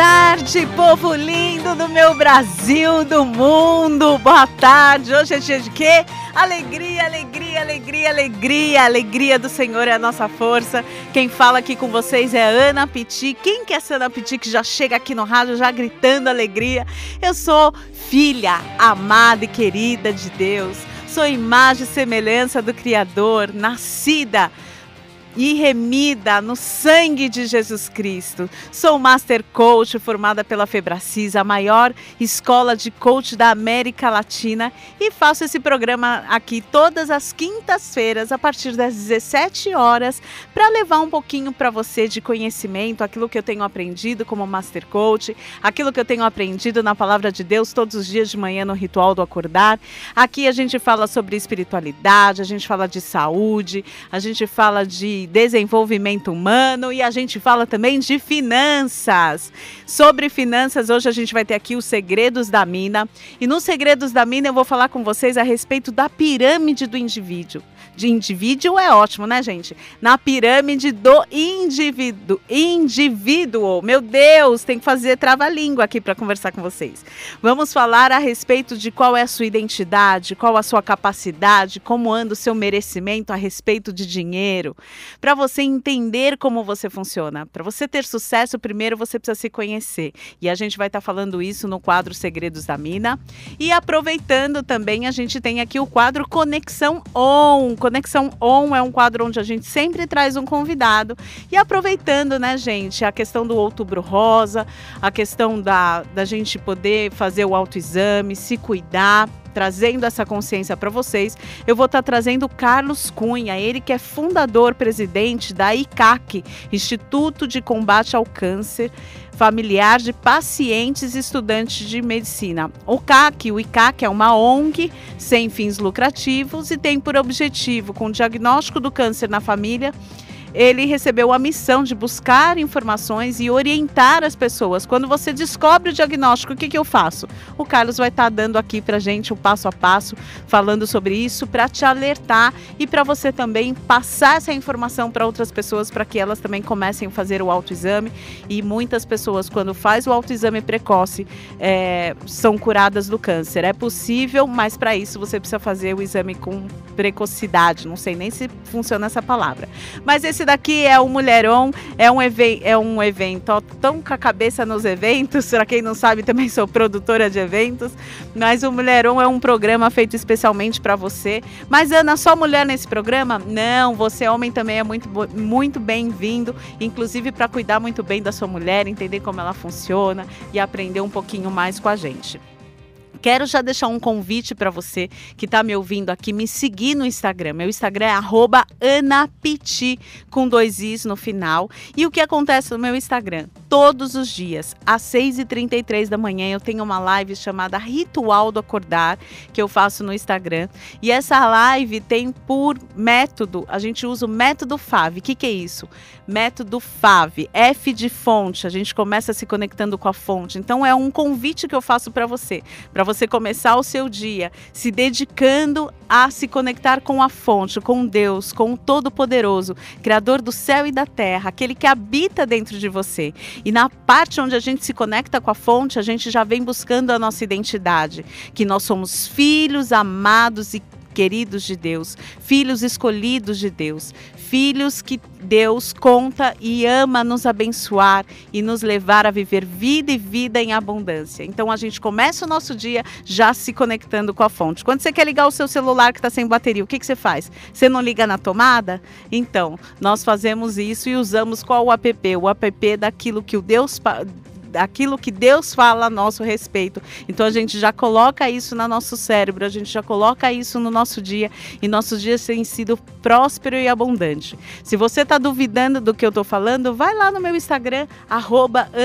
Tarde, povo lindo do meu Brasil, do mundo. Boa tarde. Hoje é dia de quê? Alegria, alegria, alegria, alegria. Alegria do Senhor é a nossa força. Quem fala aqui com vocês é Ana Piti. Quem quer ser Ana Piti que já chega aqui no rádio já gritando alegria? Eu sou filha amada e querida de Deus. Sou imagem e semelhança do Criador, nascida e remida no sangue de Jesus Cristo. Sou Master Coach formada pela Febracis, a maior escola de coach da América Latina, e faço esse programa aqui todas as quintas-feiras a partir das 17 horas para levar um pouquinho para você de conhecimento, aquilo que eu tenho aprendido como Master Coach, aquilo que eu tenho aprendido na palavra de Deus todos os dias de manhã no ritual do acordar. Aqui a gente fala sobre espiritualidade, a gente fala de saúde, a gente fala de desenvolvimento humano e a gente fala também de finanças. Sobre finanças, hoje a gente vai ter aqui os segredos da mina. E nos segredos da mina eu vou falar com vocês a respeito da pirâmide do indivíduo. De indivíduo é ótimo, né, gente? Na pirâmide do indivíduo. Indivíduo. Meu Deus, tem que fazer trava-língua aqui para conversar com vocês. Vamos falar a respeito de qual é a sua identidade, qual a sua capacidade, como anda o seu merecimento a respeito de dinheiro para você entender como você funciona. Para você ter sucesso, primeiro você precisa se conhecer. E a gente vai estar tá falando isso no quadro Segredos da Mina. E aproveitando também, a gente tem aqui o quadro Conexão On. Conexão On é um quadro onde a gente sempre traz um convidado. E aproveitando, né, gente, a questão do outubro rosa, a questão da, da gente poder fazer o autoexame, se cuidar trazendo essa consciência para vocês, eu vou estar tá trazendo Carlos Cunha, ele que é fundador, presidente da ICAC, Instituto de Combate ao Câncer Familiar de Pacientes e Estudantes de Medicina. O CAC, o ICAC é uma ONG sem fins lucrativos e tem por objetivo, com o diagnóstico do câncer na família, ele recebeu a missão de buscar informações e orientar as pessoas. Quando você descobre o diagnóstico, o que, que eu faço? O Carlos vai estar tá dando aqui para gente o passo a passo, falando sobre isso, para te alertar e para você também passar essa informação para outras pessoas, para que elas também comecem a fazer o autoexame. E muitas pessoas, quando faz o autoexame precoce, é, são curadas do câncer. É possível, mas para isso você precisa fazer o exame com precocidade. Não sei nem se funciona essa palavra. Mas esse esse daqui é o Mulheron, é um, é um evento, ó, tão com a cabeça nos eventos, para quem não sabe, também sou produtora de eventos, mas o Mulheron é um programa feito especialmente para você. Mas Ana, só mulher nesse programa? Não, você homem também é muito, muito bem-vindo, inclusive para cuidar muito bem da sua mulher, entender como ela funciona e aprender um pouquinho mais com a gente. Quero já deixar um convite para você que está me ouvindo aqui, me seguir no Instagram. Meu Instagram é @anapiti com dois i's no final. E o que acontece no meu Instagram? Todos os dias, às 6h33 da manhã, eu tenho uma live chamada Ritual do Acordar, que eu faço no Instagram. E essa live tem por método, a gente usa o método FAV. O que, que é isso? Método FAV, F de fonte. A gente começa se conectando com a fonte. Então é um convite que eu faço para você, para você começar o seu dia se dedicando a se conectar com a fonte, com Deus, com o Todo-Poderoso, Criador do céu e da terra, aquele que habita dentro de você. E na parte onde a gente se conecta com a fonte, a gente já vem buscando a nossa identidade, que nós somos filhos amados e queridos de Deus, filhos escolhidos de Deus, filhos que Deus conta e ama nos abençoar e nos levar a viver vida e vida em abundância. Então a gente começa o nosso dia já se conectando com a fonte. Quando você quer ligar o seu celular que está sem bateria, o que, que você faz? Você não liga na tomada? Então, nós fazemos isso e usamos qual o app? O app daquilo que o Deus aquilo que Deus fala a nosso respeito. Então a gente já coloca isso no nosso cérebro, a gente já coloca isso no nosso dia e nossos dias têm sido próspero e abundante. Se você está duvidando do que eu estou falando, vai lá no meu Instagram,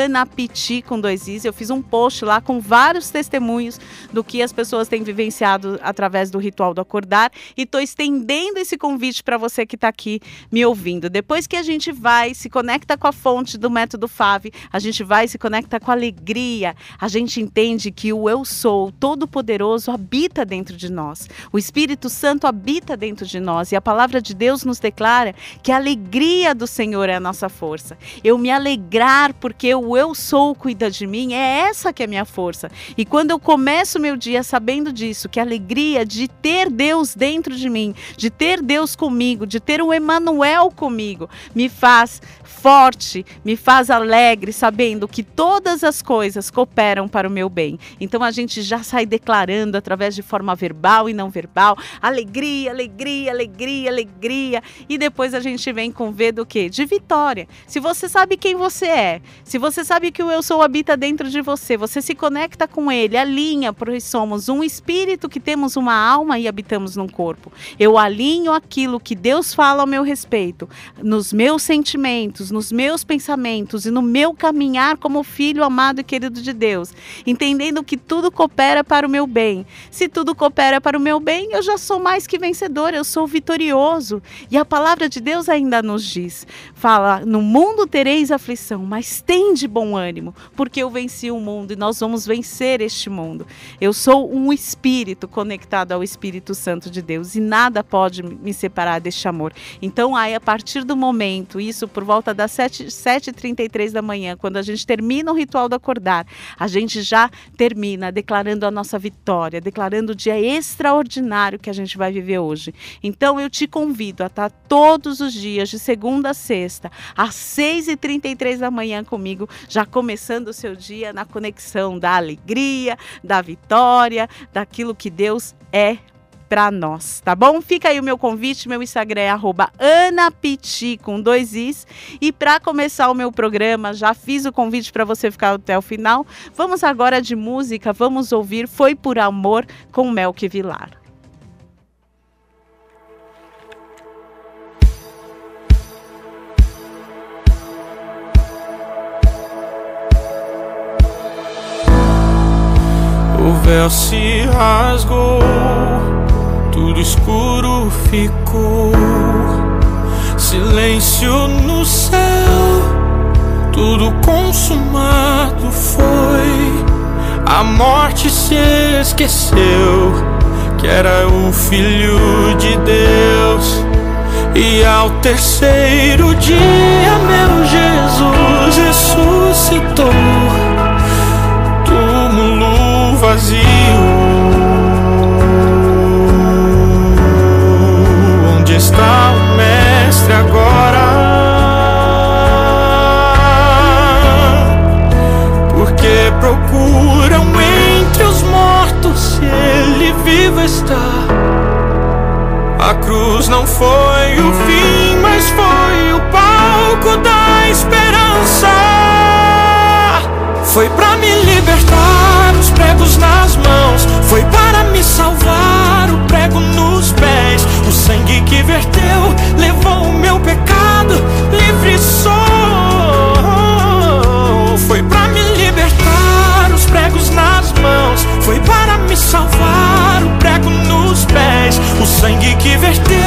anapiti com dois is. Eu fiz um post lá com vários testemunhos do que as pessoas têm vivenciado através do ritual do acordar e estou estendendo esse convite para você que está aqui me ouvindo. Depois que a gente vai, se conecta com a fonte do método FAV, a gente vai se conecta com alegria, a gente entende que o eu sou todo-poderoso habita dentro de nós. O Espírito Santo habita dentro de nós e a palavra de Deus nos declara que a alegria do Senhor é a nossa força. Eu me alegrar porque o eu sou cuida de mim, é essa que é a minha força. E quando eu começo meu dia sabendo disso, que a alegria de ter Deus dentro de mim, de ter Deus comigo, de ter o Emanuel comigo, me faz forte, me faz alegre, sabendo que todas as coisas cooperam para o meu bem. Então a gente já sai declarando através de forma verbal e não verbal, alegria, alegria, alegria, alegria, e depois a gente vem com V do quê? De vitória. Se você sabe quem você é, se você sabe que o eu sou habita dentro de você, você se conecta com ele, alinha, porque somos um espírito que temos uma alma e habitamos num corpo. Eu alinho aquilo que Deus fala ao meu respeito, nos meus sentimentos, nos meus pensamentos e no meu caminhar como filho amado e querido de Deus, entendendo que tudo coopera para o meu bem. Se tudo coopera para o meu bem, eu já sou mais que vencedor, eu sou vitorioso. E a palavra de Deus ainda nos diz: fala, no mundo tereis aflição, mas tem de bom ânimo, porque eu venci o mundo e nós vamos vencer este mundo. Eu sou um espírito conectado ao Espírito Santo de Deus e nada pode me separar deste amor. Então, aí, a partir do momento, isso por volta da das 7h33 da manhã, quando a gente termina o ritual do acordar, a gente já termina declarando a nossa vitória, declarando o dia extraordinário que a gente vai viver hoje. Então eu te convido a estar todos os dias, de segunda a sexta, às 6h33 da manhã comigo, já começando o seu dia na conexão da alegria, da vitória, daquilo que Deus é para nós, tá bom? Fica aí o meu convite, meu Instagram é @anapiti com dois i's e para começar o meu programa, já fiz o convite para você ficar até o final. Vamos agora de música, vamos ouvir Foi por Amor com Melk Vilar. O véu se rasgou tudo escuro ficou, silêncio no céu, tudo consumado foi. A morte se esqueceu que era o Filho de Deus. E ao terceiro dia, meu Jesus ressuscitou. Túmulo vazio está o Mestre agora? Porque procuram entre os mortos se ele vivo está. A cruz não foi o fim, mas foi o palco da esperança. Foi para salvar, o prego nos pés. O sangue que verteu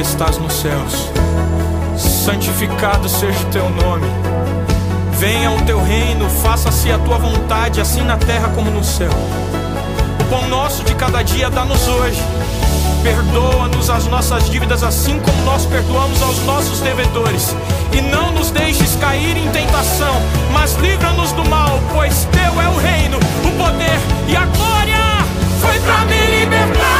que estás nos céus, santificado seja o teu nome. Venha o teu reino, faça-se a tua vontade, assim na terra como no céu. O pão nosso de cada dia dá-nos hoje. Perdoa-nos as nossas dívidas, assim como nós perdoamos aos nossos devedores. E não nos deixes cair em tentação, mas livra-nos do mal, pois teu é o reino, o poder e a glória. Foi pra me libertar.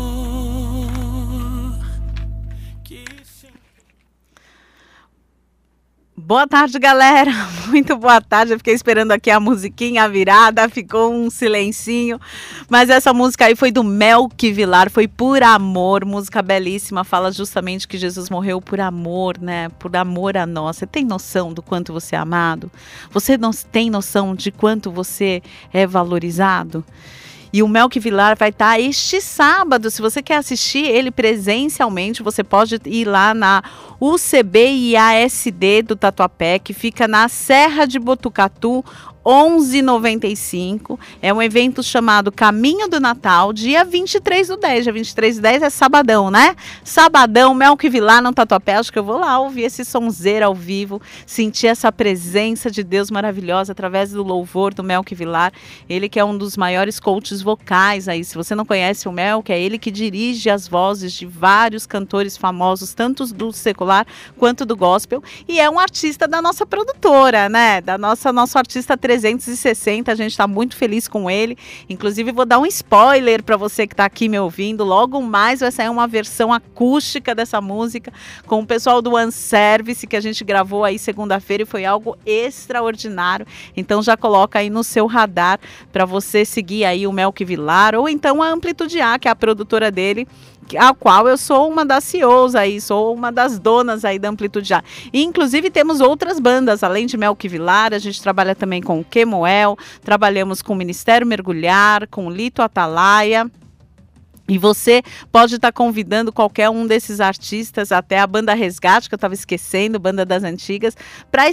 Boa tarde, galera. Muito boa tarde. Eu fiquei esperando aqui a musiquinha virada, ficou um silencinho. Mas essa música aí foi do Melk Vilar, foi por amor, música belíssima, fala justamente que Jesus morreu por amor, né? Por amor a nós. Você tem noção do quanto você é amado? Você não tem noção de quanto você é valorizado? E o Melk Vilar vai estar este sábado. Se você quer assistir ele presencialmente, você pode ir lá na UCB e ASD do Tatuapé, que fica na Serra de Botucatu, 11,95. É um evento chamado Caminho do Natal, dia 23 do 10. Dia 23 do 10 é sabadão, né? Sabadão, Melk Vilar no Tatuapé. Acho que eu vou lá ouvir esse sonzeiro ao vivo, sentir essa presença de Deus maravilhosa através do louvor do Melk Vilar. Ele que é um dos maiores coaches vocais aí. Se você não conhece o Melk, é ele que dirige as vozes de vários cantores famosos, tanto do secular quanto do gospel. E é um artista da nossa produtora, né? Da nossa nosso artista 360. A gente está muito feliz com ele. Inclusive, vou dar um spoiler para você que está aqui me ouvindo. Logo mais vai sair uma versão acústica dessa música com o pessoal do One Service que a gente gravou aí segunda-feira e foi algo extraordinário. Então já coloca aí no seu radar para você seguir aí o Melk Vilar ou então a Amplitude A, que é a produtora dele a qual eu sou uma das CEOs aí, sou uma das donas aí da Amplitude Já. E, inclusive temos outras bandas, além de Melk Vilar, a gente trabalha também com o Kemuel, trabalhamos com o Ministério Mergulhar, com o Lito Atalaia. E você pode estar convidando qualquer um desses artistas, até a banda Resgate, que eu estava esquecendo, banda das antigas, para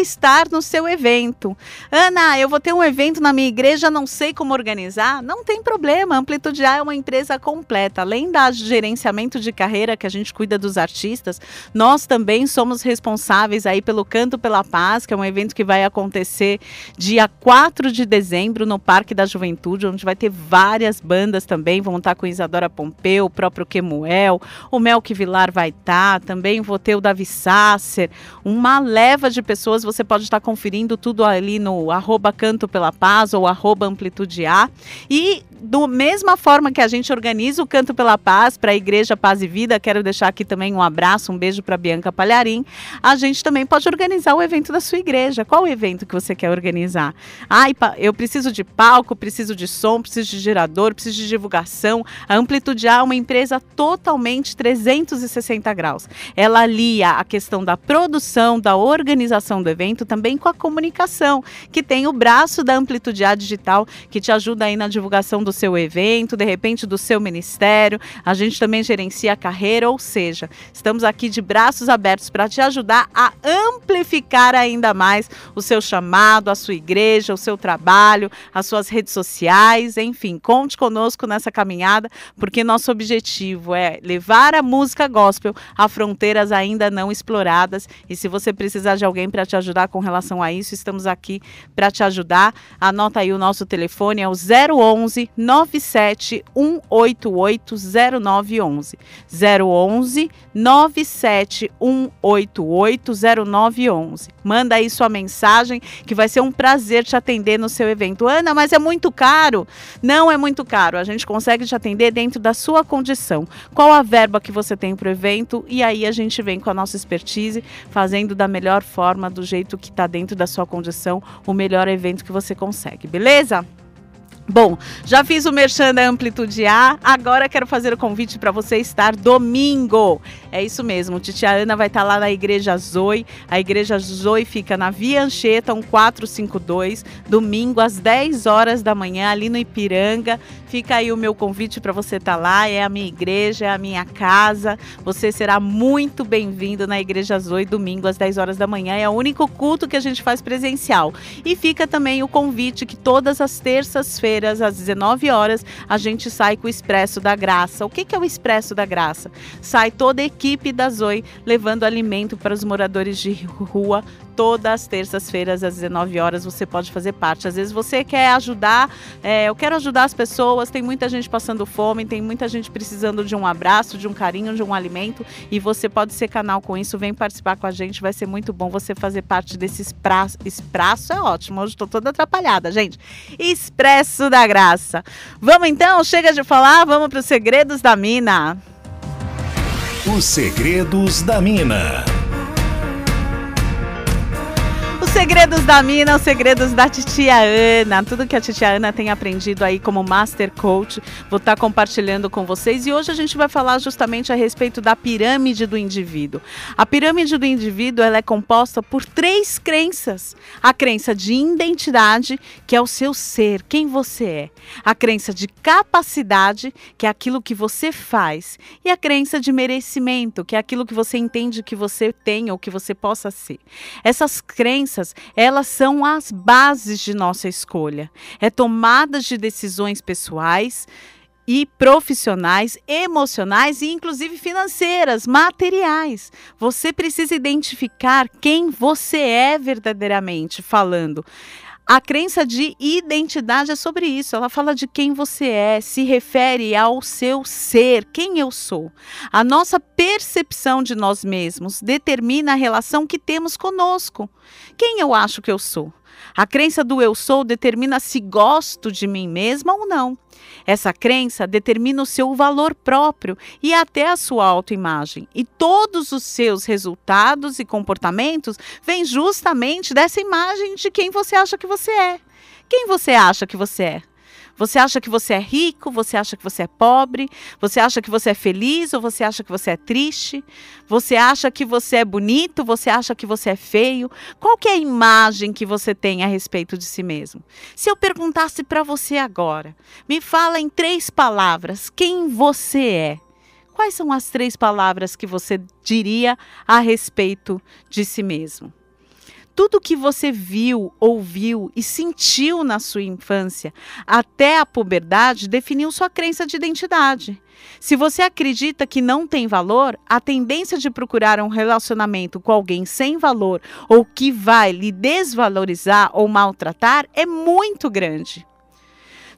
estar no seu evento. Ana, eu vou ter um evento na minha igreja, não sei como organizar. Não tem problema, Amplitude A é uma empresa completa. Além da gerenciamento de carreira que a gente cuida dos artistas, nós também somos responsáveis aí pelo Canto pela Paz, que é um evento que vai acontecer dia 4 de dezembro no Parque da Juventude, onde vai ter várias bandas também vão estar com Isadora Pompeu, o próprio Kemuel, o Melk Vilar vai estar, também vou ter o Davi Sasser, uma leva de pessoas, você pode estar conferindo tudo ali no arroba Canto pela Paz ou arroba Amplitude A. E do mesma forma que a gente organiza o Canto pela Paz para a Igreja Paz e Vida, quero deixar aqui também um abraço, um beijo para Bianca Palharim. A gente também pode organizar o evento da sua igreja. Qual o evento que você quer organizar? Ai, eu preciso de palco, preciso de som, preciso de gerador, preciso de divulgação. A Amplitude A é uma empresa totalmente 360 graus. Ela alia a questão da produção, da organização do evento, também com a comunicação, que tem o braço da Amplitude A Digital, que te ajuda aí na divulgação do seu evento, de repente do seu ministério. A gente também gerencia a carreira, ou seja, estamos aqui de braços abertos para te ajudar a amplificar ainda mais o seu chamado, a sua igreja, o seu trabalho, as suas redes sociais, enfim, conte conosco nessa caminhada, porque nosso objetivo é levar a música gospel a fronteiras ainda não exploradas. E se você precisar de alguém para te ajudar com relação a isso, estamos aqui para te ajudar. Anota aí o nosso telefone, é o 011 971880911. 011 971880911. Manda aí sua mensagem que vai ser um prazer te atender no seu evento. Ana, mas é muito caro? Não é muito caro. A gente consegue te atender dentro da sua condição. Qual a verba que você tem para o evento? E aí a gente vem com a nossa expertise, fazendo da melhor forma, do jeito que está dentro da sua condição, o melhor evento que você consegue, beleza? Bom, já fiz o merchan da Amplitude A, agora quero fazer o convite para você estar domingo. É isso mesmo, Titia Ana vai estar lá na Igreja Zoe. A Igreja Zoe fica na Via Anchieta 1452, domingo às 10 horas da manhã, ali no Ipiranga. Fica aí o meu convite para você estar lá. É a minha igreja, é a minha casa. Você será muito bem-vindo na Igreja Zoe, domingo às 10 horas da manhã. É o único culto que a gente faz presencial. E fica também o convite que todas as terças-feiras às 19 horas, a gente sai com o Expresso da Graça. O que, que é o Expresso da Graça? Sai toda a equipe da Zoe levando alimento para os moradores de rua todas as terças-feiras às 19 horas você pode fazer parte. Às vezes você quer ajudar, é, eu quero ajudar as pessoas, tem muita gente passando fome, tem muita gente precisando de um abraço, de um carinho, de um alimento e você pode ser canal com isso, vem participar com a gente, vai ser muito bom você fazer parte desse expraço é ótimo, hoje estou toda atrapalhada, gente. Expresso da Graça. Vamos então, chega de falar, vamos para os segredos da mina. Os segredos da mina segredos da mina, os segredos da titia Ana, tudo que a titia Ana tem aprendido aí como Master Coach, vou estar tá compartilhando com vocês. E hoje a gente vai falar justamente a respeito da pirâmide do indivíduo. A pirâmide do indivíduo ela é composta por três crenças: a crença de identidade, que é o seu ser, quem você é, a crença de capacidade, que é aquilo que você faz, e a crença de merecimento, que é aquilo que você entende que você tem ou que você possa ser. Essas crenças elas são as bases de nossa escolha. É tomadas de decisões pessoais e profissionais, emocionais e inclusive financeiras, materiais. Você precisa identificar quem você é verdadeiramente falando. A crença de identidade é sobre isso. Ela fala de quem você é, se refere ao seu ser, quem eu sou. A nossa percepção de nós mesmos determina a relação que temos conosco. Quem eu acho que eu sou? A crença do eu sou determina se gosto de mim mesma ou não. Essa crença determina o seu valor próprio e até a sua autoimagem. E todos os seus resultados e comportamentos vêm justamente dessa imagem de quem você acha que você é. Quem você acha que você é? Você acha que você é rico? Você acha que você é pobre? Você acha que você é feliz ou você acha que você é triste? Você acha que você é bonito? Você acha que você é feio? Qual que é a imagem que você tem a respeito de si mesmo? Se eu perguntasse para você agora, me fala em três palavras quem você é. Quais são as três palavras que você diria a respeito de si mesmo? Tudo que você viu, ouviu e sentiu na sua infância até a puberdade definiu sua crença de identidade. Se você acredita que não tem valor, a tendência de procurar um relacionamento com alguém sem valor ou que vai lhe desvalorizar ou maltratar é muito grande.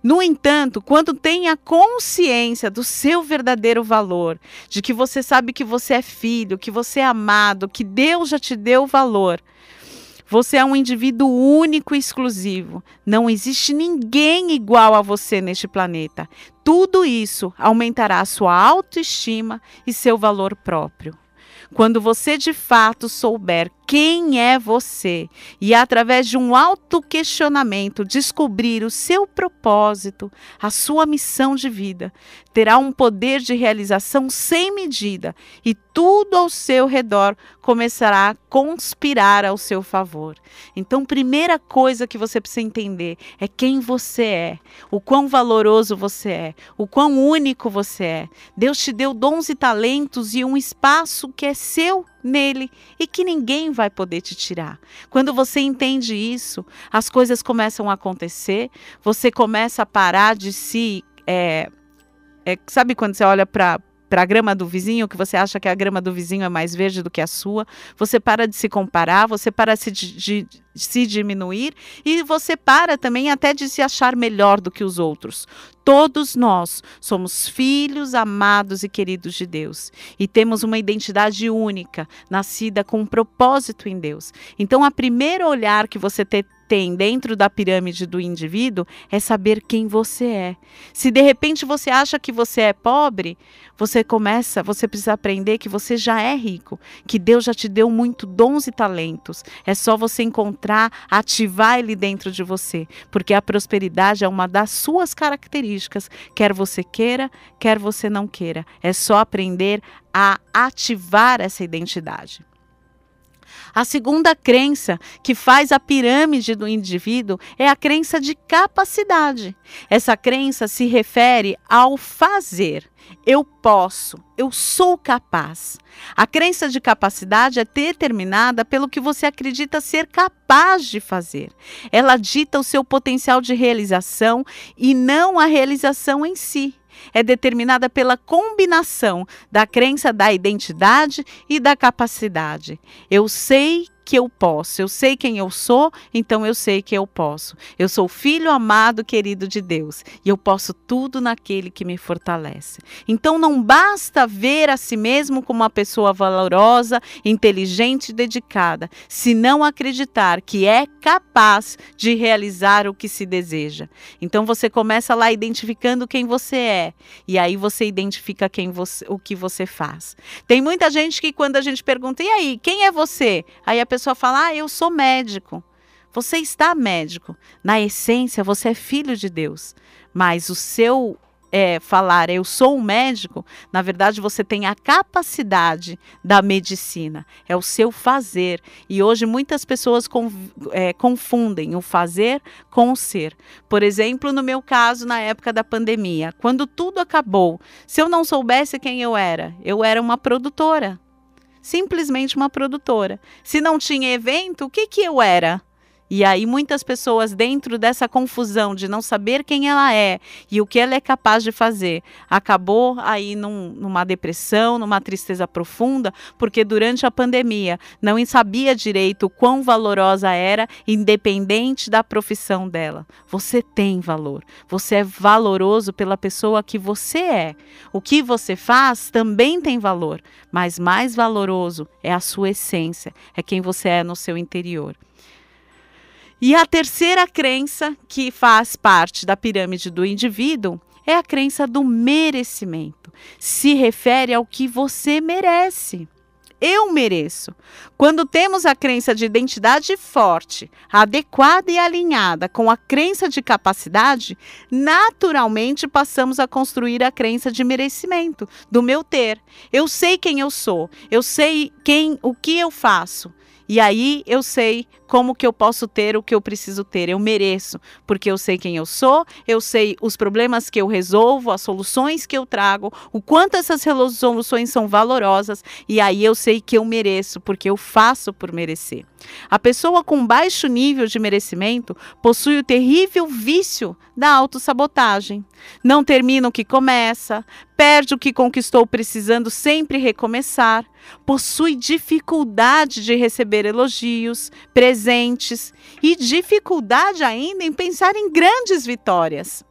No entanto, quando tem a consciência do seu verdadeiro valor, de que você sabe que você é filho, que você é amado, que Deus já te deu valor, você é um indivíduo único e exclusivo. Não existe ninguém igual a você neste planeta. Tudo isso aumentará a sua autoestima e seu valor próprio. Quando você de fato souber quem é você e, através de um autoquestionamento, descobrir o seu propósito, a sua missão de vida, terá um poder de realização sem medida e tudo ao seu redor começará a conspirar ao seu favor. Então, primeira coisa que você precisa entender é quem você é, o quão valoroso você é, o quão único você é. Deus te deu dons e talentos e um espaço que é seu nele e que ninguém vai poder te tirar. Quando você entende isso, as coisas começam a acontecer, você começa a parar de se. É, é, sabe quando você olha para para a grama do vizinho, que você acha que a grama do vizinho é mais verde do que a sua, você para de se comparar, você para de, de, se diminuir e você para também até de se achar melhor do que os outros. Todos nós somos filhos amados e queridos de Deus e temos uma identidade única, nascida com um propósito em Deus. Então, a primeiro olhar que você te, tem dentro da pirâmide do indivíduo é saber quem você é. Se de repente você acha que você é pobre, você começa, você precisa aprender que você já é rico, que Deus já te deu muito dons e talentos. É só você encontrar, ativar ele dentro de você, porque a prosperidade é uma das suas características, quer você queira, quer você não queira. É só aprender a ativar essa identidade. A segunda crença que faz a pirâmide do indivíduo é a crença de capacidade. Essa crença se refere ao fazer. Eu posso, eu sou capaz. A crença de capacidade é determinada pelo que você acredita ser capaz de fazer. Ela dita o seu potencial de realização e não a realização em si é determinada pela combinação da crença da identidade e da capacidade. Eu sei que eu posso. Eu sei quem eu sou, então eu sei que eu posso. Eu sou filho amado, querido de Deus, e eu posso tudo naquele que me fortalece. Então não basta ver a si mesmo como uma pessoa valorosa, inteligente e dedicada, se não acreditar que é capaz de realizar o que se deseja. Então você começa lá identificando quem você é, e aí você identifica quem você, o que você faz. Tem muita gente que quando a gente pergunta: "E aí, quem é você?", aí a pessoa fala: Ah, eu sou médico. Você está médico. Na essência, você é filho de Deus. Mas o seu é, falar eu sou um médico, na verdade você tem a capacidade da medicina, é o seu fazer. E hoje muitas pessoas é, confundem o fazer com o ser. Por exemplo, no meu caso, na época da pandemia, quando tudo acabou, se eu não soubesse quem eu era, eu era uma produtora simplesmente uma produtora. Se não tinha evento, o que, que eu era? E aí muitas pessoas dentro dessa confusão de não saber quem ela é e o que ela é capaz de fazer, acabou aí num, numa depressão, numa tristeza profunda, porque durante a pandemia não sabia direito quão valorosa era, independente da profissão dela. Você tem valor. Você é valoroso pela pessoa que você é. O que você faz também tem valor, mas mais valoroso é a sua essência, é quem você é no seu interior. E a terceira crença que faz parte da pirâmide do indivíduo é a crença do merecimento. Se refere ao que você merece. Eu mereço. Quando temos a crença de identidade forte, adequada e alinhada com a crença de capacidade, naturalmente passamos a construir a crença de merecimento, do meu ter. Eu sei quem eu sou, eu sei quem, o que eu faço. E aí eu sei como que eu posso ter o que eu preciso ter. Eu mereço, porque eu sei quem eu sou, eu sei os problemas que eu resolvo, as soluções que eu trago, o quanto essas soluções são valorosas, e aí eu sei que eu mereço, porque eu faço por merecer. A pessoa com baixo nível de merecimento possui o terrível vício da autossabotagem. Não termina o que começa, perde o que conquistou precisando sempre recomeçar, possui dificuldade de receber elogios, presentes e dificuldade ainda em pensar em grandes vitórias.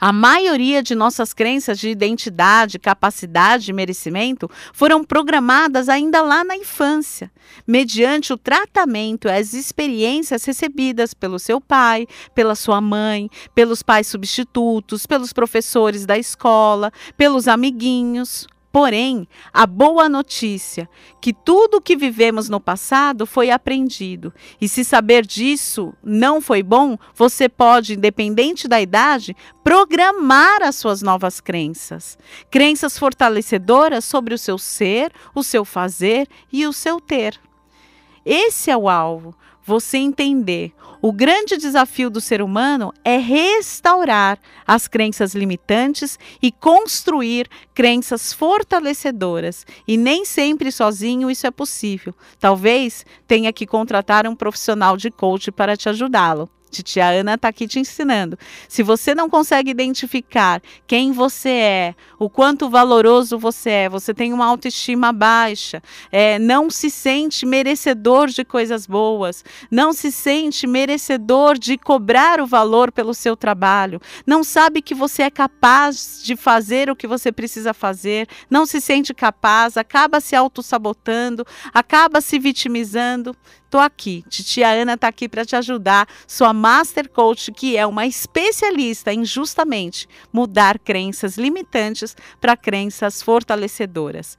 A maioria de nossas crenças de identidade, capacidade e merecimento foram programadas ainda lá na infância, mediante o tratamento e as experiências recebidas pelo seu pai, pela sua mãe, pelos pais substitutos, pelos professores da escola, pelos amiguinhos. Porém, a boa notícia que tudo o que vivemos no passado foi aprendido. E se saber disso não foi bom, você pode, independente da idade, programar as suas novas crenças. Crenças fortalecedoras sobre o seu ser, o seu fazer e o seu ter. Esse é o alvo você entender. O grande desafio do ser humano é restaurar as crenças limitantes e construir crenças fortalecedoras. E nem sempre sozinho isso é possível. Talvez tenha que contratar um profissional de coach para te ajudá-lo. Titia Ana está aqui te ensinando. Se você não consegue identificar quem você é, o quanto valoroso você é, você tem uma autoestima baixa, é, não se sente merecedor de coisas boas, não se sente merecedor de cobrar o valor pelo seu trabalho, não sabe que você é capaz de fazer o que você precisa fazer, não se sente capaz, acaba se auto-sabotando, acaba se vitimizando. Estou aqui, Titia Ana está aqui para te ajudar, sua Master Coach, que é uma especialista em justamente mudar crenças limitantes para crenças fortalecedoras.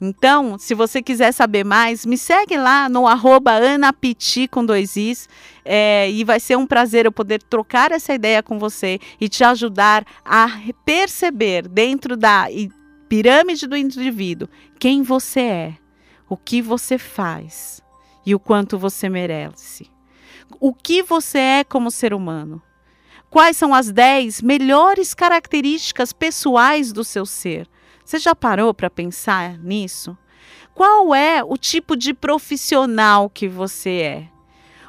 Então, se você quiser saber mais, me segue lá no arroba anapiti com dois is. É, e vai ser um prazer eu poder trocar essa ideia com você e te ajudar a perceber dentro da pirâmide do indivíduo quem você é, o que você faz e o quanto você merece. O que você é como ser humano. Quais são as 10 melhores características pessoais do seu ser? Você já parou para pensar nisso? Qual é o tipo de profissional que você é?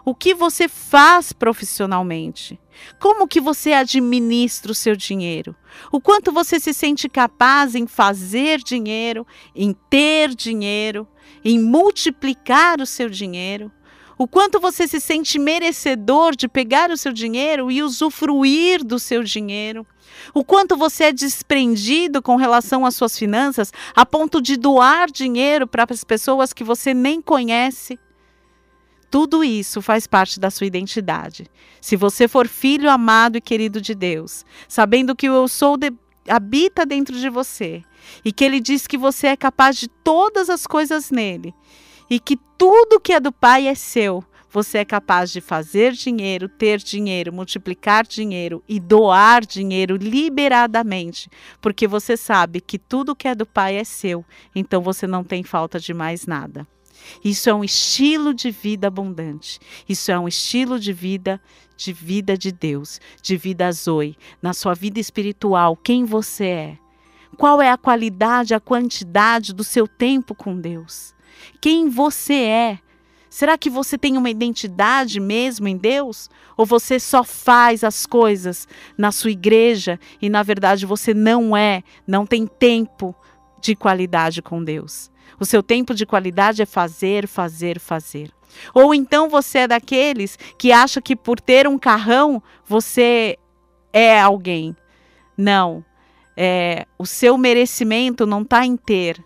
O que você faz profissionalmente? Como que você administra o seu dinheiro? O quanto você se sente capaz em fazer dinheiro, em ter dinheiro, em multiplicar o seu dinheiro? O quanto você se sente merecedor de pegar o seu dinheiro e usufruir do seu dinheiro? O quanto você é desprendido com relação às suas finanças a ponto de doar dinheiro para as pessoas que você nem conhece? Tudo isso faz parte da sua identidade. Se você for filho amado e querido de Deus, sabendo que o eu sou de, habita dentro de você e que ele diz que você é capaz de todas as coisas nele e que tudo que é do Pai é seu, você é capaz de fazer dinheiro, ter dinheiro, multiplicar dinheiro e doar dinheiro liberadamente, porque você sabe que tudo que é do Pai é seu, então você não tem falta de mais nada. Isso é um estilo de vida abundante. Isso é um estilo de vida de vida de Deus, de vida Zoe, na sua vida espiritual, quem você é. Qual é a qualidade, a quantidade do seu tempo com Deus? Quem você é? Será que você tem uma identidade mesmo em Deus? Ou você só faz as coisas na sua igreja e na verdade você não é, não tem tempo de qualidade com Deus? O seu tempo de qualidade é fazer, fazer, fazer. Ou então você é daqueles que acha que por ter um carrão você é alguém. Não. É, o seu merecimento não está em ter.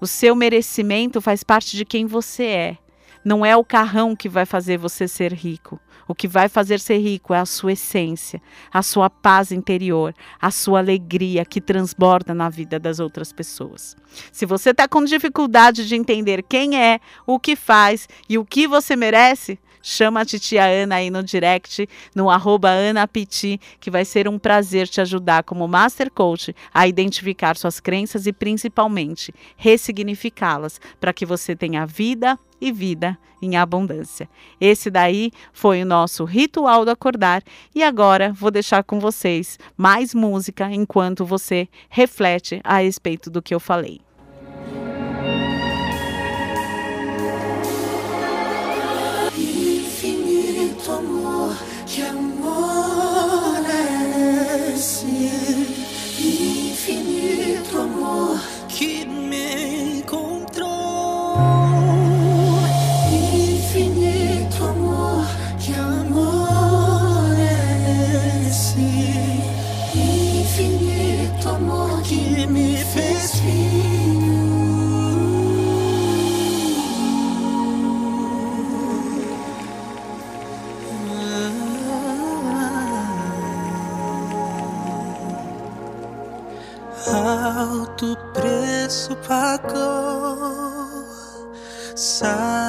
O seu merecimento faz parte de quem você é. Não é o carrão que vai fazer você ser rico. O que vai fazer ser rico é a sua essência, a sua paz interior, a sua alegria que transborda na vida das outras pessoas. Se você está com dificuldade de entender quem é, o que faz e o que você merece, chama a titia Ana aí no direct, no arroba AnaPiti, que vai ser um prazer te ajudar como Master Coach a identificar suas crenças e principalmente ressignificá-las para que você tenha vida e vida em abundância. Esse daí foi o nosso ritual do acordar e agora vou deixar com vocês mais música enquanto você reflete a respeito do que eu falei. Alto preço pagou, sacrifício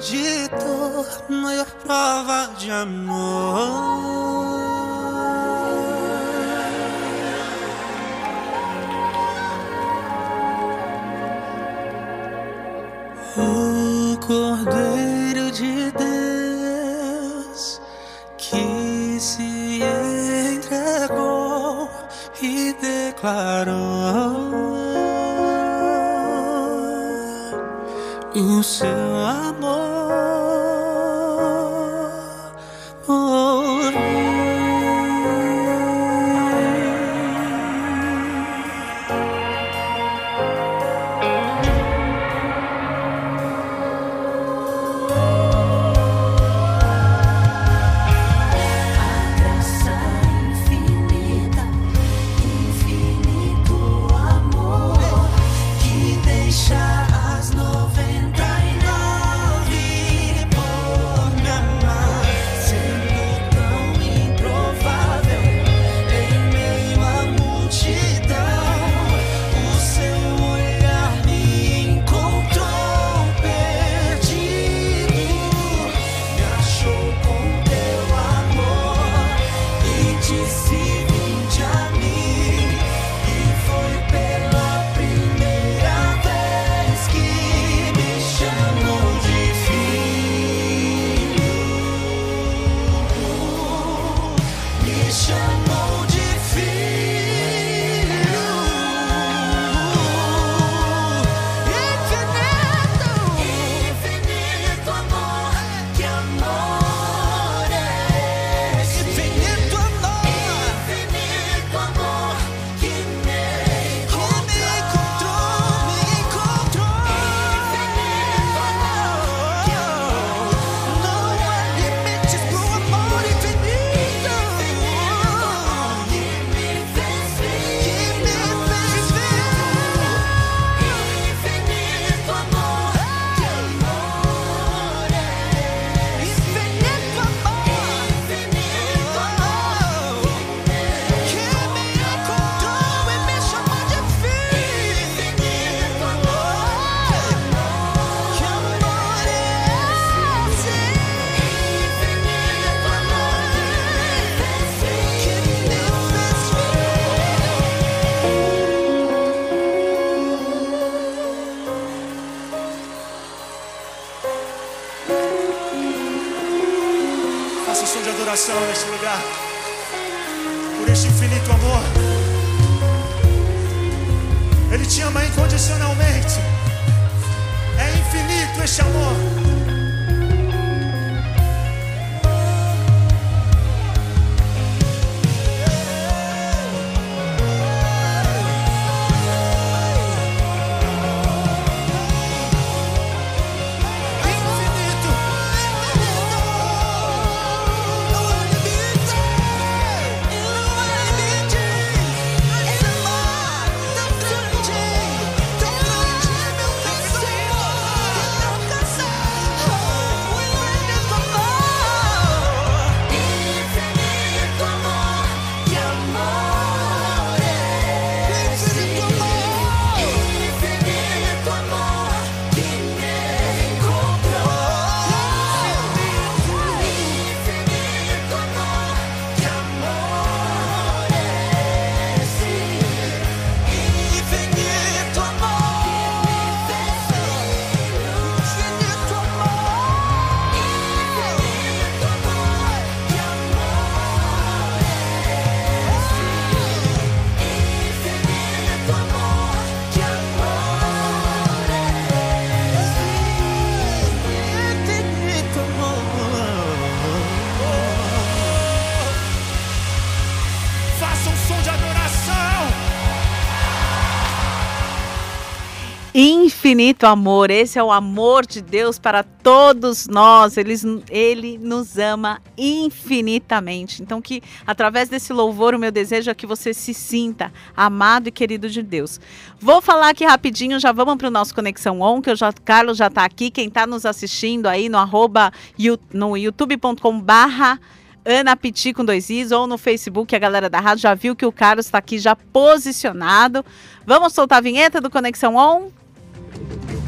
de dor, maior prova de amor. O Cordeiro de Deus declarou o seu amor infinito amor. Esse é o amor de Deus para todos nós. Ele, ele nos ama infinitamente. Então, que através desse louvor, o meu desejo é que você se sinta amado e querido de Deus. Vou falar aqui rapidinho, já vamos para o nosso Conexão On, que o Carlos já está aqui. Quem está nos assistindo aí no arroba, no youtube.com Ana Piti com dois Is, ou no Facebook, a galera da rádio já viu que o Carlos está aqui já posicionado. Vamos soltar a vinheta do Conexão On?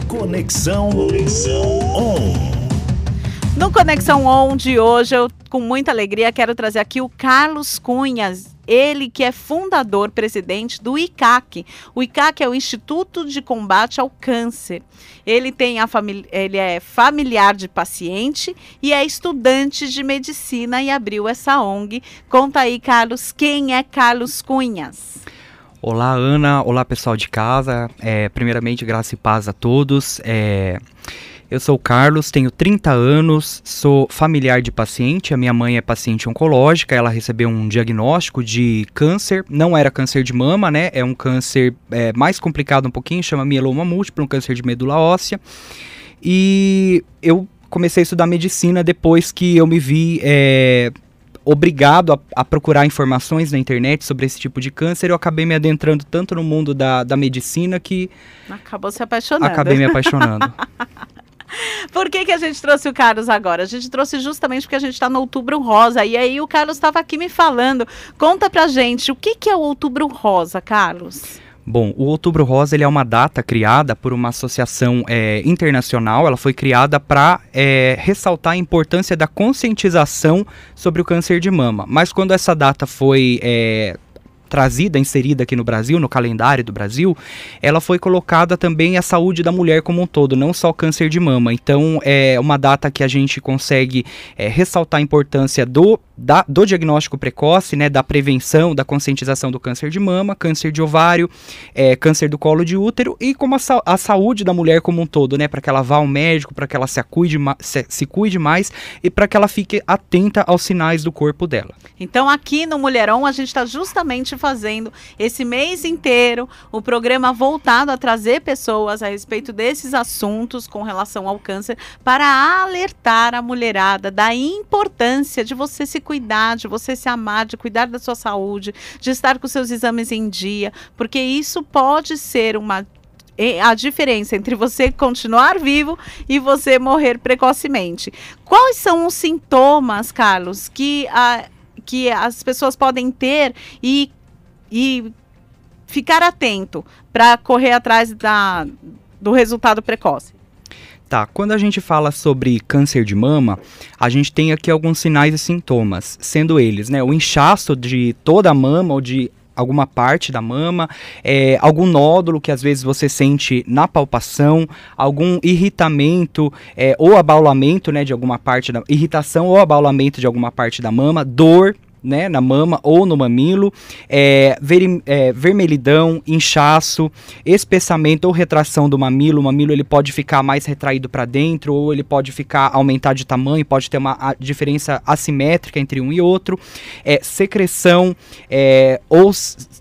Conexão, Conexão On. No Conexão On de hoje, eu com muita alegria quero trazer aqui o Carlos Cunhas, ele que é fundador, presidente do ICAC. O ICAC é o Instituto de Combate ao Câncer. Ele tem a ele é familiar de paciente e é estudante de medicina e abriu essa ONG. Conta aí, Carlos, quem é Carlos Cunhas? Olá, Ana. Olá, pessoal de casa. É, primeiramente, graça e paz a todos. É, eu sou o Carlos, tenho 30 anos, sou familiar de paciente. A minha mãe é paciente oncológica. Ela recebeu um diagnóstico de câncer. Não era câncer de mama, né? É um câncer é, mais complicado um pouquinho, chama mieloma múltiplo, um câncer de medula óssea. E eu comecei a estudar medicina depois que eu me vi é, obrigado a, a, procurar informações na internet sobre esse tipo de câncer, eu acabei me adentrando tanto no mundo da, da medicina que. Acabou se apaixonando. Acabei me apaixonando. Por que, que a gente trouxe o Carlos agora? A gente trouxe justamente porque a gente está no Outubro Rosa. E aí o Carlos estava aqui me falando. Conta pra gente, o que, que é o Outubro Rosa, Carlos? Bom, o Outubro Rosa ele é uma data criada por uma associação é, internacional. Ela foi criada para é, ressaltar a importância da conscientização sobre o câncer de mama. Mas quando essa data foi é, trazida, inserida aqui no Brasil, no calendário do Brasil, ela foi colocada também a saúde da mulher como um todo, não só câncer de mama. Então é uma data que a gente consegue é, ressaltar a importância do, da, do diagnóstico precoce, né, da prevenção, da conscientização do câncer de mama, câncer de ovário, é, câncer do colo de útero e como a, a saúde da mulher como um todo, né, para que ela vá ao médico, para que ela se, cuide, se, se cuide mais e para que ela fique atenta aos sinais do corpo dela. Então aqui no Mulherão a gente está justamente fazendo esse mês inteiro o programa voltado a trazer pessoas a respeito desses assuntos com relação ao câncer para alertar a mulherada da importância de você se cuidar, de você se amar, de cuidar da sua saúde, de estar com seus exames em dia, porque isso pode ser uma a diferença entre você continuar vivo e você morrer precocemente. Quais são os sintomas, Carlos, que, a, que as pessoas podem ter e e ficar atento para correr atrás da, do resultado precoce. Tá, quando a gente fala sobre câncer de mama, a gente tem aqui alguns sinais e sintomas, sendo eles, né, o inchaço de toda a mama ou de alguma parte da mama, é, algum nódulo que às vezes você sente na palpação, algum irritamento é, ou abaulamento né, de alguma parte da irritação ou abaulamento de alguma parte da mama, dor, né, na mama ou no mamilo, é, ver, é, vermelhidão, inchaço, espessamento ou retração do mamilo. O mamilo ele pode ficar mais retraído para dentro ou ele pode ficar aumentar de tamanho, pode ter uma diferença assimétrica entre um e outro. É, secreção é, ou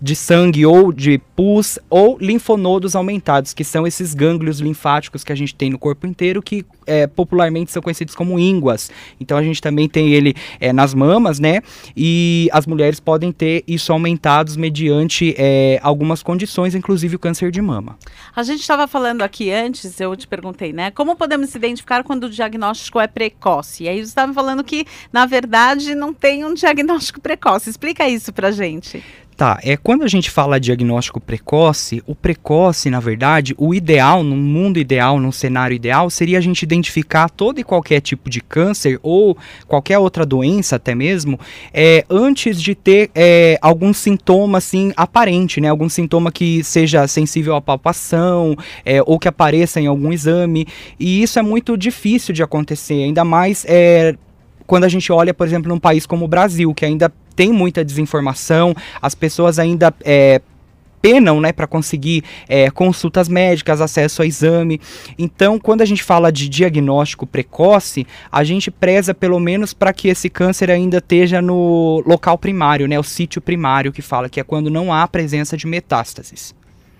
de sangue ou de pus ou linfonodos aumentados, que são esses gânglios linfáticos que a gente tem no corpo inteiro que é, popularmente são conhecidos como ínguas. Então a gente também tem ele é, nas mamas, né? E as mulheres podem ter isso aumentados mediante é, algumas condições, inclusive o câncer de mama. A gente estava falando aqui antes, eu te perguntei, né? Como podemos identificar quando o diagnóstico é precoce? E aí você estava falando que, na verdade, não tem um diagnóstico precoce. Explica isso pra gente. Tá, é quando a gente fala diagnóstico precoce, o precoce, na verdade, o ideal, no mundo ideal, num cenário ideal, seria a gente identificar todo e qualquer tipo de câncer ou qualquer outra doença até mesmo, é, antes de ter é, algum sintoma assim aparente, né? Algum sintoma que seja sensível à palpação é, ou que apareça em algum exame. E isso é muito difícil de acontecer, ainda mais é, quando a gente olha, por exemplo, num país como o Brasil, que ainda tem muita desinformação, as pessoas ainda é, penam né, para conseguir é, consultas médicas, acesso a exame. Então, quando a gente fala de diagnóstico precoce, a gente preza pelo menos para que esse câncer ainda esteja no local primário, né, o sítio primário que fala, que é quando não há presença de metástases.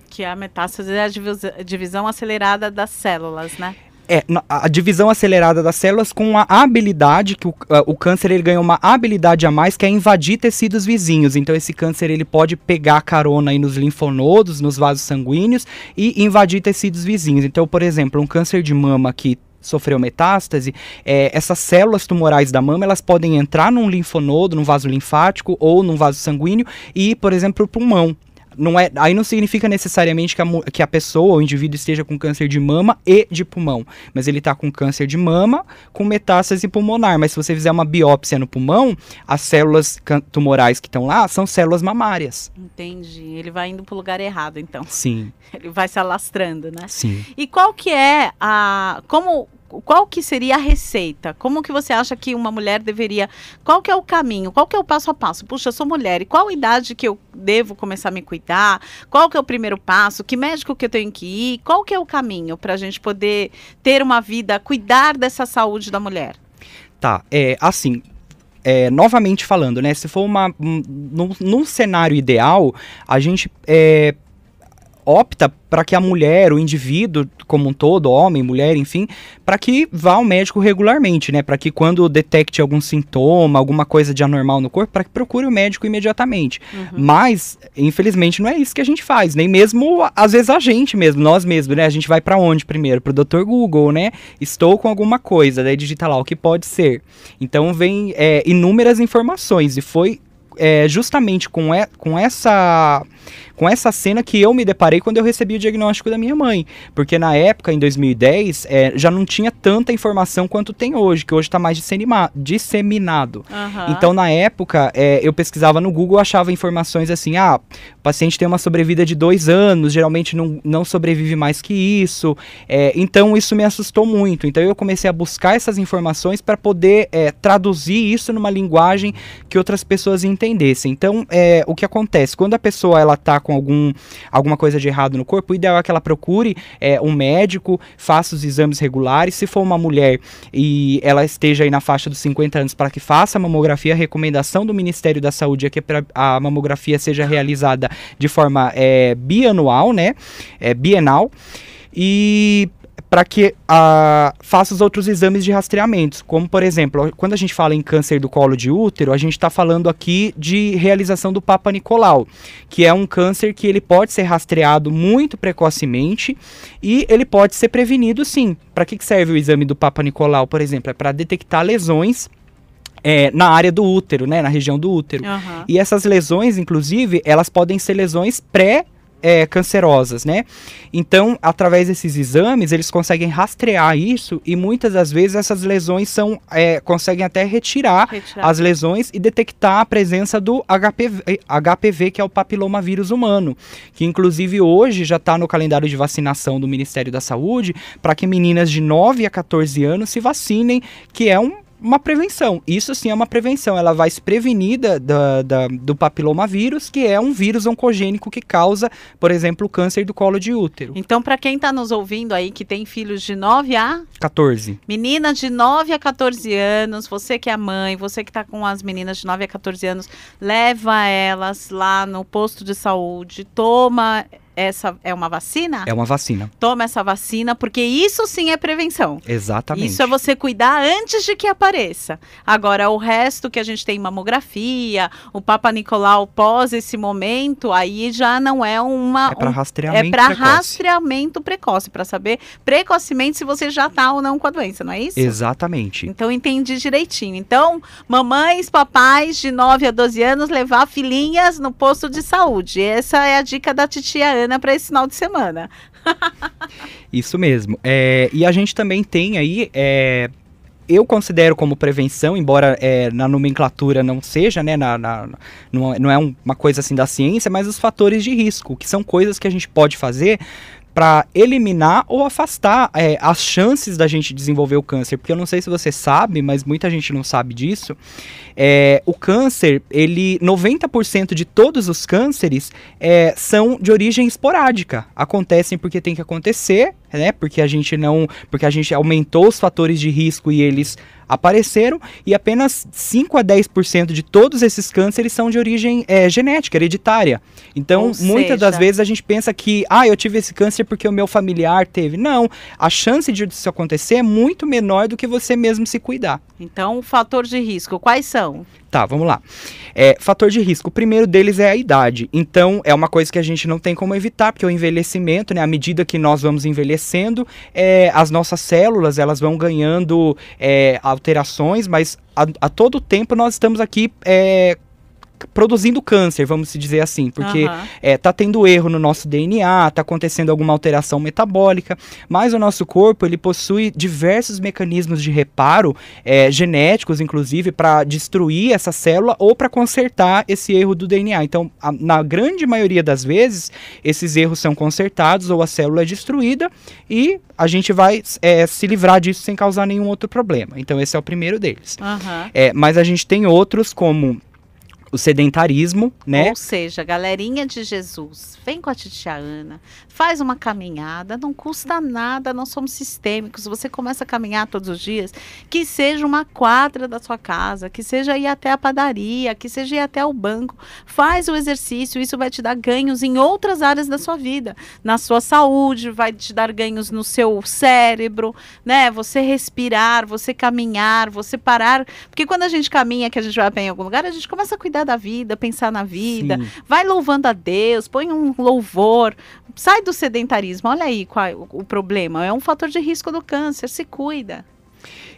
Que a metástase é a divisão acelerada das células, né? É, a divisão acelerada das células com a habilidade, que o, o câncer ele ganha uma habilidade a mais, que é invadir tecidos vizinhos. Então esse câncer ele pode pegar carona aí nos linfonodos, nos vasos sanguíneos e invadir tecidos vizinhos. Então, por exemplo, um câncer de mama que sofreu metástase, é, essas células tumorais da mama elas podem entrar num linfonodo, num vaso linfático ou num vaso sanguíneo e, por exemplo, o pulmão não é, aí não significa necessariamente que a, que a pessoa, o indivíduo esteja com câncer de mama e de pulmão, mas ele está com câncer de mama com metástase pulmonar. Mas se você fizer uma biópsia no pulmão, as células tumorais que estão lá são células mamárias. Entendi. Ele vai indo para o lugar errado, então. Sim. Ele vai se alastrando, né? Sim. E qual que é a como qual que seria a receita? Como que você acha que uma mulher deveria? Qual que é o caminho? Qual que é o passo a passo? Puxa, eu sou mulher e qual idade que eu devo começar a me cuidar? Qual que é o primeiro passo? Que médico que eu tenho que ir? Qual que é o caminho para a gente poder ter uma vida, cuidar dessa saúde da mulher? Tá, é assim. É, novamente falando, né? Se for uma. Num, num cenário ideal, a gente é, opta para que a mulher, o indivíduo como um todo, homem, mulher, enfim, para que vá ao médico regularmente, né? Para que quando detecte algum sintoma, alguma coisa de anormal no corpo, para que procure o médico imediatamente. Uhum. Mas, infelizmente, não é isso que a gente faz, nem mesmo às vezes a gente mesmo, nós mesmos, né? A gente vai para onde primeiro? Pro Dr. Google, né? Estou com alguma coisa, daí digita lá o que pode ser. Então vem é, inúmeras informações e foi é, justamente com, e, com essa com essa cena que eu me deparei quando eu recebi o diagnóstico da minha mãe. Porque na época, em 2010, é, já não tinha tanta informação quanto tem hoje, que hoje está mais disseminado. Uhum. Então, na época, é, eu pesquisava no Google, achava informações assim: ah, o paciente tem uma sobrevida de dois anos, geralmente não, não sobrevive mais que isso. É, então, isso me assustou muito. Então, eu comecei a buscar essas informações para poder é, traduzir isso numa linguagem que outras pessoas Então, é, o que acontece? Quando a pessoa ela tá com algum, alguma coisa de errado no corpo, o ideal é que ela procure é, um médico, faça os exames regulares. Se for uma mulher e ela esteja aí na faixa dos 50 anos, para que faça a mamografia, a recomendação do Ministério da Saúde é que a mamografia seja realizada de forma é, bianual, né? É, bienal. E para que a, faça os outros exames de rastreamento, como por exemplo, quando a gente fala em câncer do colo de útero, a gente está falando aqui de realização do Papa Nicolau, que é um câncer que ele pode ser rastreado muito precocemente e ele pode ser prevenido sim. Para que, que serve o exame do Papa Nicolau, por exemplo? É para detectar lesões é, na área do útero, né, na região do útero. Uhum. E essas lesões, inclusive, elas podem ser lesões pré é, cancerosas, né? Então, através desses exames, eles conseguem rastrear isso e muitas das vezes essas lesões são é, conseguem até retirar, retirar, as lesões e detectar a presença do HPV, HPV, que é o papilomavírus humano, que inclusive hoje já está no calendário de vacinação do Ministério da Saúde para que meninas de 9 a 14 anos se vacinem, que é um uma prevenção. Isso sim é uma prevenção. Ela vai se prevenir da, da, da, do papilomavírus, que é um vírus oncogênico que causa, por exemplo, o câncer do colo de útero. Então, para quem está nos ouvindo aí, que tem filhos de 9 a 14. Meninas de 9 a 14 anos, você que é mãe, você que está com as meninas de 9 a 14 anos, leva elas lá no posto de saúde, toma essa é uma vacina? É uma vacina. Toma essa vacina, porque isso sim é prevenção. Exatamente. Isso é você cuidar antes de que apareça. Agora, o resto que a gente tem mamografia, o Papa Nicolau pós esse momento, aí já não é uma. É para um, rastreamento é para rastreamento precoce, para saber precocemente se você já está ou não com a doença, não é isso? Exatamente. Então entendi direitinho. Então, mamães, papais de 9 a 12 anos levar filhinhas no posto de saúde. Essa é a dica da titia Ana para esse final de semana. Isso mesmo. É, e a gente também tem aí. É, eu considero como prevenção, embora é, na nomenclatura não seja, né, na, na, não, não é um, uma coisa assim da ciência, mas os fatores de risco, que são coisas que a gente pode fazer para eliminar ou afastar é, as chances da gente desenvolver o câncer. Porque eu não sei se você sabe, mas muita gente não sabe disso. É, o câncer, ele 90% de todos os cânceres é, são de origem esporádica. Acontecem porque tem que acontecer, né? Porque a gente não, porque a gente aumentou os fatores de risco e eles apareceram e apenas 5 a 10% de todos esses cânceres são de origem é, genética, hereditária. Então, Ou muitas seja- das vezes a gente pensa que, ah, eu tive esse câncer porque o meu familiar teve. Não, a chance de isso acontecer é muito menor do que você mesmo se cuidar. Então, fator de risco, quais são? Tá, vamos lá. É, fator de risco. O primeiro deles é a idade. Então, é uma coisa que a gente não tem como evitar, porque o envelhecimento, né, à medida que nós vamos envelhecendo, é, as nossas células elas vão ganhando é, alterações, mas a, a todo tempo nós estamos aqui é, produzindo câncer, vamos se dizer assim, porque Aham. é, tá tendo erro no nosso DNA, tá acontecendo alguma alteração metabólica, mas o nosso corpo ele possui diversos mecanismos de reparo é, genéticos, inclusive, para destruir essa célula ou para consertar esse erro do DNA. Então, a- na grande maioria das vezes, esses erros são consertados ou a célula é destruída e a gente vai é, se livrar disso sem causar nenhum outro problema. Então, esse é o primeiro deles. Aham. É, mas a gente tem outros como o sedentarismo, né? Ou seja, galerinha de Jesus, vem com a titia Ana, faz uma caminhada, não custa nada, nós somos sistêmicos. Você começa a caminhar todos os dias, que seja uma quadra da sua casa, que seja ir até a padaria, que seja ir até o banco. Faz o exercício, isso vai te dar ganhos em outras áreas da sua vida, na sua saúde, vai te dar ganhos no seu cérebro, né? Você respirar, você caminhar, você parar, porque quando a gente caminha, que a gente vai bem em algum lugar, a gente começa a cuidar da vida, pensar na vida, Sim. vai louvando a Deus, põe um louvor, sai do sedentarismo. Olha aí qual é o, o problema. É um fator de risco do câncer, se cuida.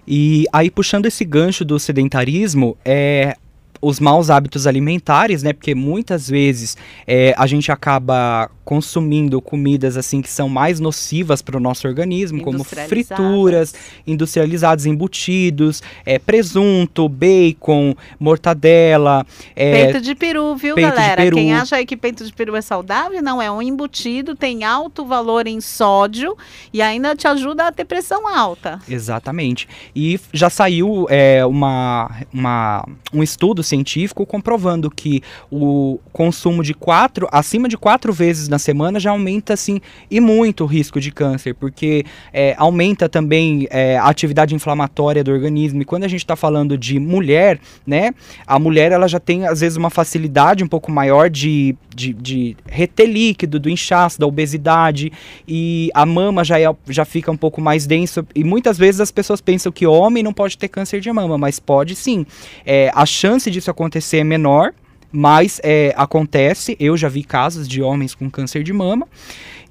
E aí, puxando esse gancho do sedentarismo, é os maus hábitos alimentares, né? Porque muitas vezes é, a gente acaba consumindo comidas assim que são mais nocivas para o nosso organismo, como frituras, industrializados, embutidos, é, presunto, bacon, mortadela, é, peito de peru, viu, galera? peru. Quem acha aí que peito de peru é saudável, não é um embutido, tem alto valor em sódio e ainda te ajuda a ter pressão alta. Exatamente. E já saiu é, uma, uma- um estudo científico comprovando que o consumo de quatro, acima de quatro vezes na semana já aumenta assim e muito o risco de câncer, porque é, aumenta também é, a atividade inflamatória do organismo. E quando a gente está falando de mulher, né, a mulher ela já tem às vezes uma facilidade um pouco maior de, de, de reter líquido, do inchaço, da obesidade, e a mama já, é, já fica um pouco mais densa. E muitas vezes as pessoas pensam que homem não pode ter câncer de mama, mas pode sim. É, a chance disso acontecer é menor, mas é, acontece. Eu já vi casos de homens com câncer de mama.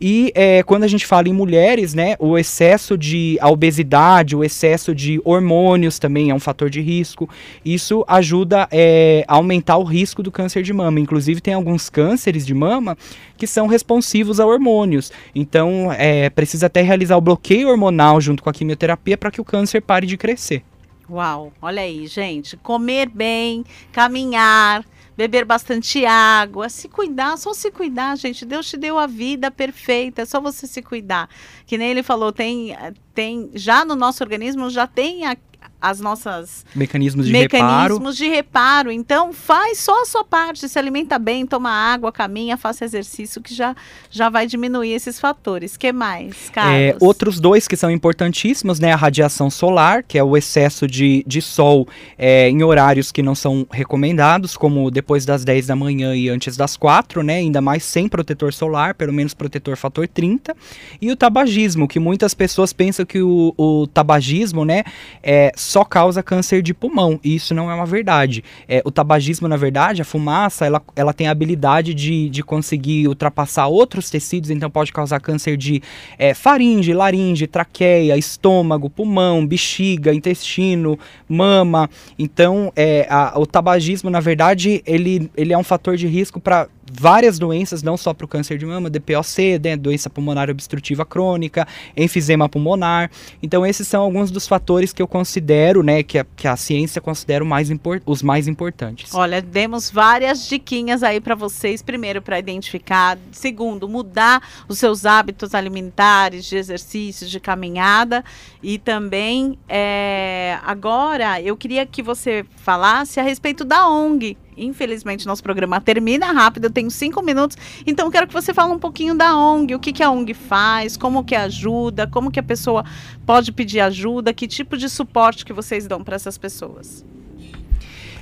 E é, quando a gente fala em mulheres, né, o excesso de a obesidade, o excesso de hormônios também é um fator de risco. Isso ajuda é, a aumentar o risco do câncer de mama. Inclusive, tem alguns cânceres de mama que são responsivos a hormônios. Então, é, precisa até realizar o bloqueio hormonal junto com a quimioterapia para que o câncer pare de crescer. Uau, olha aí, gente. Comer bem, caminhar, beber bastante água, se cuidar, só se cuidar, gente. Deus te deu a vida perfeita, é só você se cuidar. Que nem ele falou, tem, tem já no nosso organismo já tem a- as nossas Mecanismos de mecanismos reparo. de reparo. Então, faz só a sua parte, se alimenta bem, toma água, caminha, faça exercício, que já, já vai diminuir esses fatores. que mais, Carlos? É, outros dois que são importantíssimos, né? A radiação solar, que é o excesso de, de sol é, em horários que não são recomendados, como depois das 10 da manhã e antes das 4, né? Ainda mais sem protetor solar, pelo menos protetor fator 30. E o tabagismo, que muitas pessoas pensam que o, o tabagismo, né, é, só causa câncer de pulmão. E isso não é uma verdade. É, o tabagismo, na verdade, a fumaça, ela, ela tem a habilidade de, de conseguir ultrapassar outros tecidos, então pode causar câncer de é, faringe, laringe, traqueia, estômago, pulmão, bexiga, intestino, mama. Então, é, a- o tabagismo, na verdade, ele, ele é um fator de risco para várias doenças, não só para o câncer de mama, DPOC, né, doença pulmonar obstrutiva crônica, enfisema pulmonar. Então, esses são alguns dos fatores que eu considero, né, que a, que a ciência considera mais os mais importantes. Olha, demos várias diquinhas aí para vocês. Primeiro, para identificar. Segundo, mudar os seus hábitos alimentares, de exercícios, de caminhada. E também, é, agora, eu queria que você falasse a respeito da ONG. Infelizmente, nosso programa termina rápido, eu tenho cinco minutos. Então, eu quero que você fale um pouquinho da ONG, o que, que a ONG faz, como que ajuda, como que a pessoa pode pedir ajuda, que tipo de suporte que vocês dão para essas pessoas.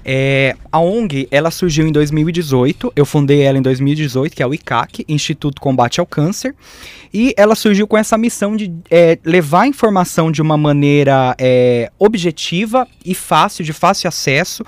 É, a ONG, ela surgiu em 2018, eu fundei ela em 2018, que é o ICAC, Instituto Combate ao Câncer, e ela surgiu com essa missão de é, levar a informação de uma maneira é, objetiva e fácil, de fácil acesso,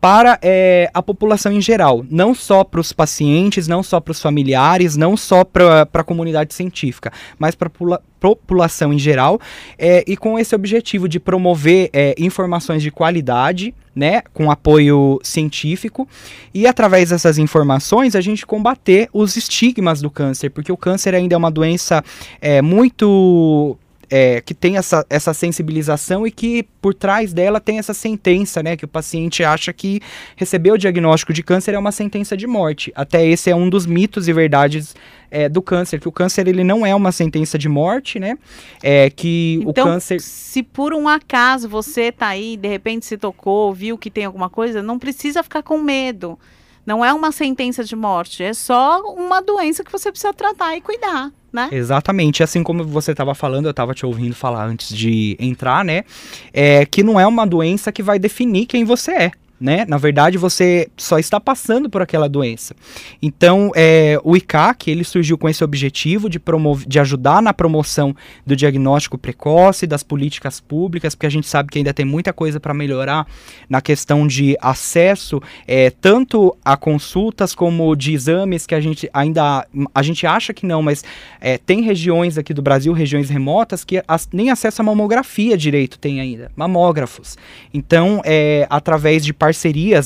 para é, a população em geral, não só para os pacientes, não só para os familiares, não só para a comunidade científica, mas para a população em geral, é, e com esse objetivo de promover é, informações de qualidade, né, com apoio científico, e através dessas informações a gente combater os estigmas do câncer, porque o câncer ainda é uma doença é, muito é, que tem essa, essa sensibilização e que por trás dela tem essa sentença, né? Que o paciente acha que receber o diagnóstico de câncer é uma sentença de morte. Até esse é um dos mitos e verdades é, do câncer, que o câncer ele não é uma sentença de morte, né? É que Então, o câncer. se por um acaso você tá aí, de repente se tocou, viu que tem alguma coisa, não precisa ficar com medo. Não é uma sentença de morte, é só uma doença que você precisa tratar e cuidar, né? Exatamente, assim como você estava falando, eu estava te ouvindo falar antes de entrar, né? É que não é uma doença que vai definir quem você é. Né? Na verdade, você só está passando por aquela doença. Então, é, o ICAC ele surgiu com esse objetivo de, de ajudar na promoção do diagnóstico precoce, das políticas públicas, porque a gente sabe que ainda tem muita coisa para melhorar na questão de acesso, é, tanto a consultas como de exames que a gente ainda a gente acha que não, mas é, tem regiões aqui do Brasil, regiões remotas, que as, nem acesso à mamografia direito tem ainda, mamógrafos. Então, é, através de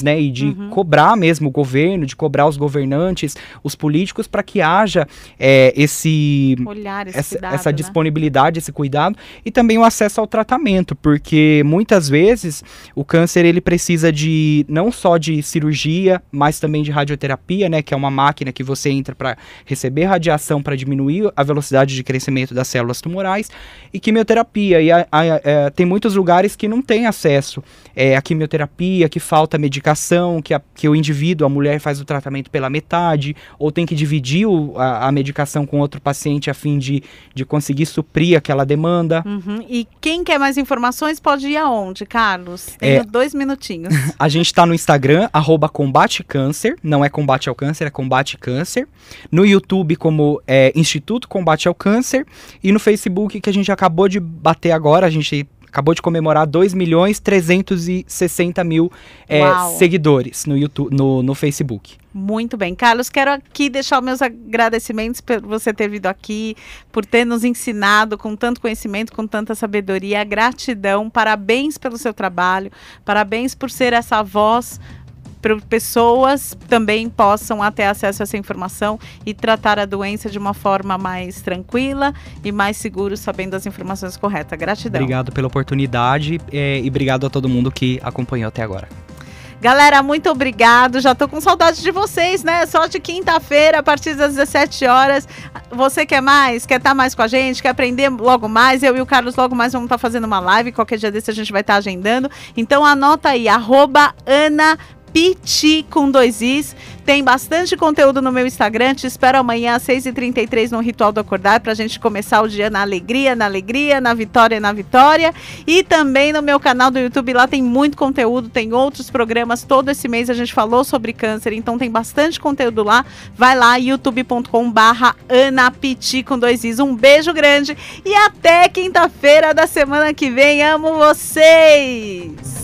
né, e de Uhum. cobrar mesmo o governo, de cobrar os governantes, os políticos, para que haja é, esse Olhar esse essa, cuidado, essa né? disponibilidade, esse cuidado e também o acesso ao tratamento, porque muitas vezes o câncer ele precisa de não só de cirurgia, mas também de radioterapia, né, que é uma máquina que você entra para receber radiação para diminuir a velocidade de crescimento das células tumorais e quimioterapia. E a- a- é, tem muitos lugares que não tem acesso é, à quimioterapia, que falta medicação, que, a- que o indivíduo, a mulher faz o tratamento pela metade, ou tem que dividir o- a, a medicação com outro paciente a fim de, de conseguir suprir aquela demanda. Uhum. E quem quer mais informações pode ir aonde, Carlos? Tenho É. dois minutinhos. A gente está no Instagram, arroba combate câncer, não é combate ao câncer, é combate câncer. No YouTube como é, Instituto Combate ao Câncer e no Facebook que a gente acabou de bater agora, a gente acabou de comemorar 2 milhões 360 mil é, seguidores no, YouTube, no, no Facebook. Muito bem. Carlos, quero aqui deixar os meus agradecimentos por você ter vindo aqui, por ter nos ensinado com tanto conhecimento, com tanta sabedoria. Gratidão, parabéns pelo seu trabalho, parabéns por ser essa voz pessoas também possam ter acesso a essa informação e tratar a doença de uma forma mais tranquila e mais seguro, sabendo as informações corretas. Gratidão. Obrigado pela oportunidade é, e obrigado a todo mundo que acompanhou até agora. Galera, muito obrigado. Já tô com saudade de vocês, né? Só de quinta-feira, a partir das 17 horas. Você quer mais? Quer estar tá mais com a gente? Quer aprender logo mais? Eu e o Carlos logo mais vamos estar tá fazendo uma live. Qualquer dia desse a gente vai estar tá agendando. Então anota aí, arroba Ana Piti com dois Is. Tem bastante conteúdo no meu Instagram. Te espero amanhã às 6h33 no Ritual do Acordar para a gente começar o dia na alegria, na alegria, na vitória, na vitória. E também no meu canal do YouTube, lá tem muito conteúdo, tem outros programas. Todo esse mês a gente falou sobre câncer, então tem bastante conteúdo lá. Vai lá, youtube.com/barra Anapiti com dois Is. Um beijo grande e até quinta-feira da semana que vem. Amo vocês!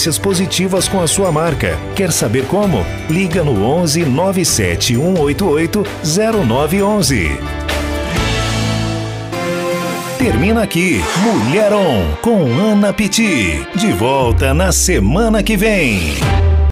experiências positivas com a sua marca. Quer saber como? Liga no 11 97 188 0911. Termina aqui Mulher On com Ana Piti. De volta na semana que vem.